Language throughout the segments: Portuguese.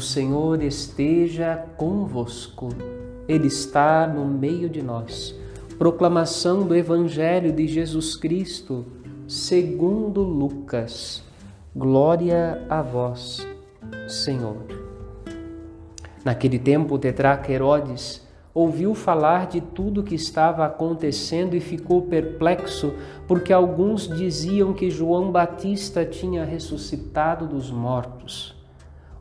O Senhor esteja convosco, Ele está no meio de nós. Proclamação do Evangelho de Jesus Cristo, segundo Lucas. Glória a vós, Senhor. Naquele tempo, o tetraca Herodes ouviu falar de tudo que estava acontecendo e ficou perplexo, porque alguns diziam que João Batista tinha ressuscitado dos mortos.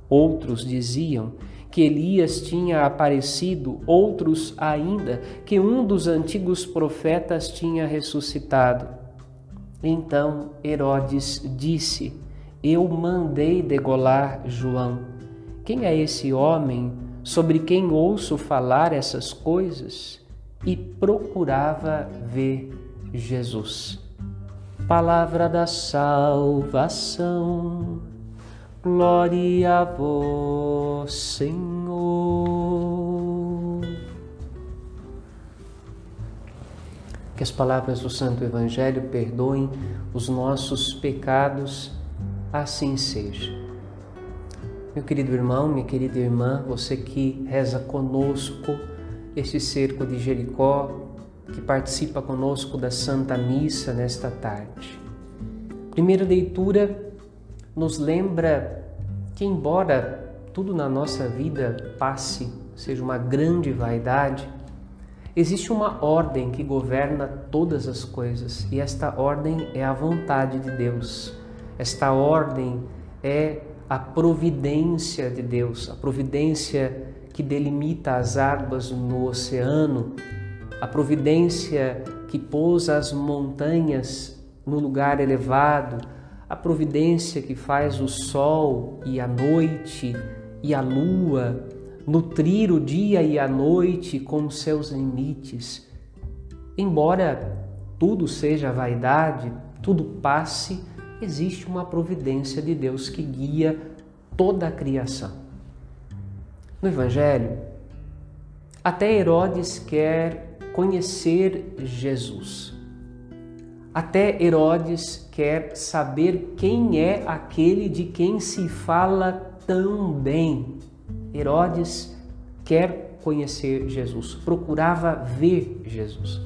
Outros diziam que Elias tinha aparecido, outros ainda que um dos antigos profetas tinha ressuscitado. Então Herodes disse: Eu mandei degolar João. Quem é esse homem sobre quem ouço falar essas coisas? E procurava ver Jesus. Palavra da salvação. Glória a vós, Senhor. Que as palavras do Santo Evangelho perdoem os nossos pecados, assim seja. Meu querido irmão, minha querida irmã, você que reza conosco este cerco de Jericó, que participa conosco da Santa Missa nesta tarde. Primeira leitura nos lembra que, embora tudo na nossa vida passe, seja uma grande vaidade, existe uma ordem que governa todas as coisas e esta ordem é a vontade de Deus. Esta ordem é a providência de Deus, a providência que delimita as águas no oceano, a providência que pôs as montanhas no lugar elevado, a providência que faz o sol e a noite e a lua nutrir o dia e a noite com seus limites. Embora tudo seja vaidade, tudo passe, existe uma providência de Deus que guia toda a criação. No Evangelho, até Herodes quer conhecer Jesus. Até Herodes quer saber quem é aquele de quem se fala tão bem. Herodes quer conhecer Jesus, procurava ver Jesus.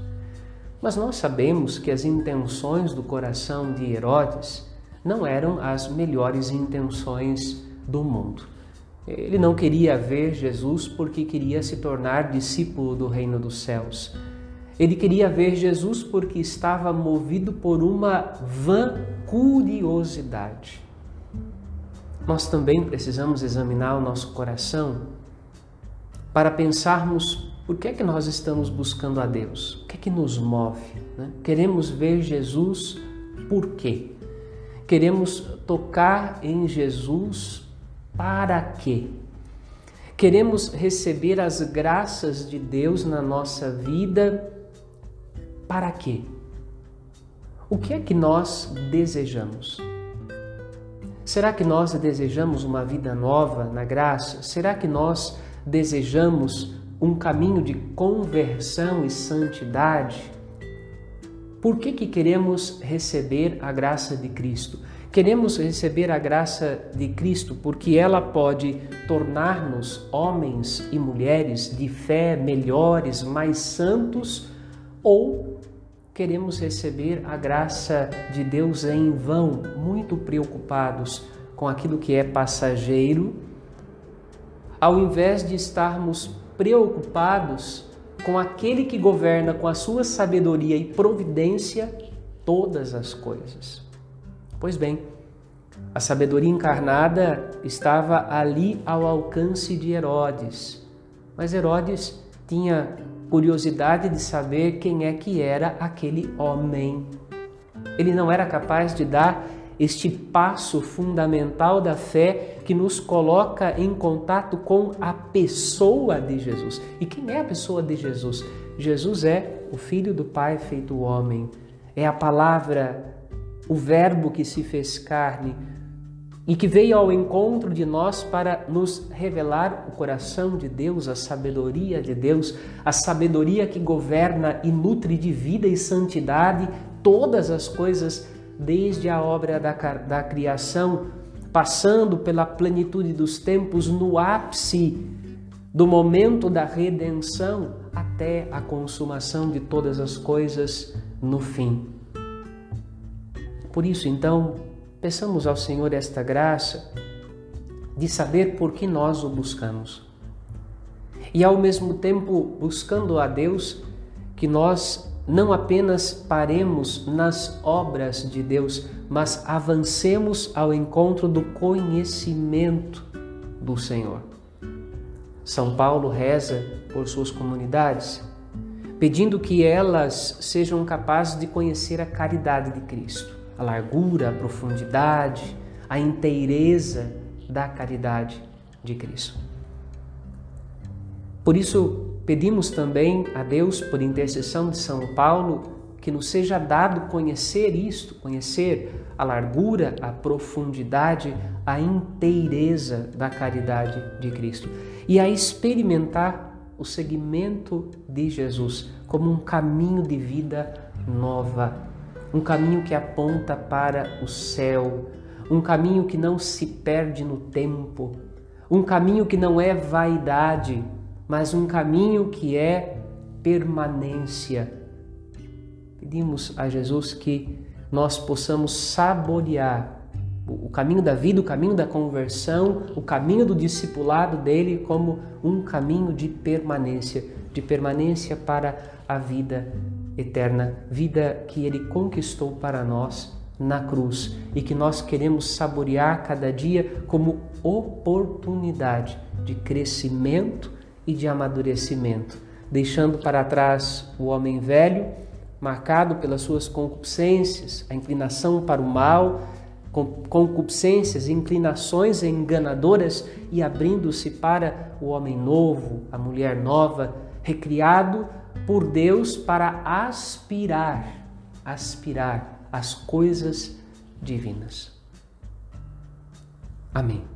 Mas nós sabemos que as intenções do coração de Herodes não eram as melhores intenções do mundo. Ele não queria ver Jesus porque queria se tornar discípulo do reino dos céus. Ele queria ver Jesus porque estava movido por uma vã curiosidade. Nós também precisamos examinar o nosso coração para pensarmos por que é que nós estamos buscando a Deus, o que é que nos move. Né? Queremos ver Jesus por quê? Queremos tocar em Jesus para quê? Queremos receber as graças de Deus na nossa vida para quê? O que é que nós desejamos? Será que nós desejamos uma vida nova na graça? Será que nós desejamos um caminho de conversão e santidade? Por que, que queremos receber a graça de Cristo? Queremos receber a graça de Cristo porque ela pode tornar-nos homens e mulheres de fé melhores, mais santos ou queremos receber a graça de Deus em vão, muito preocupados com aquilo que é passageiro, ao invés de estarmos preocupados com aquele que governa com a sua sabedoria e providência todas as coisas. Pois bem, a sabedoria encarnada estava ali ao alcance de Herodes, mas Herodes tinha curiosidade de saber quem é que era aquele homem. Ele não era capaz de dar este passo fundamental da fé que nos coloca em contato com a pessoa de Jesus. E quem é a pessoa de Jesus? Jesus é o Filho do Pai feito homem, é a palavra, o Verbo que se fez carne, e que veio ao encontro de nós para nos revelar o coração de Deus, a sabedoria de Deus, a sabedoria que governa e nutre de vida e santidade todas as coisas, desde a obra da, da criação passando pela plenitude dos tempos no ápice do momento da redenção até a consumação de todas as coisas no fim. Por isso, então, peçamos ao Senhor esta graça de saber por que nós o buscamos. E ao mesmo tempo, buscando a Deus, que nós não apenas paremos nas obras de Deus, mas avancemos ao encontro do conhecimento do Senhor. São Paulo reza por suas comunidades, pedindo que elas sejam capazes de conhecer a caridade de Cristo, a largura, a profundidade, a inteireza da caridade de Cristo. Por isso, Pedimos também a Deus, por intercessão de São Paulo, que nos seja dado conhecer isto, conhecer a largura, a profundidade, a inteireza da caridade de Cristo e a experimentar o seguimento de Jesus como um caminho de vida nova, um caminho que aponta para o céu, um caminho que não se perde no tempo, um caminho que não é vaidade, mas um caminho que é permanência. Pedimos a Jesus que nós possamos saborear o caminho da vida, o caminho da conversão, o caminho do discipulado dele como um caminho de permanência, de permanência para a vida eterna, vida que ele conquistou para nós na cruz e que nós queremos saborear cada dia como oportunidade de crescimento e de amadurecimento, deixando para trás o homem velho, marcado pelas suas concupiscências, a inclinação para o mal, concupiscências, inclinações enganadoras e abrindo-se para o homem novo, a mulher nova, recriado por Deus para aspirar, aspirar às coisas divinas. Amém.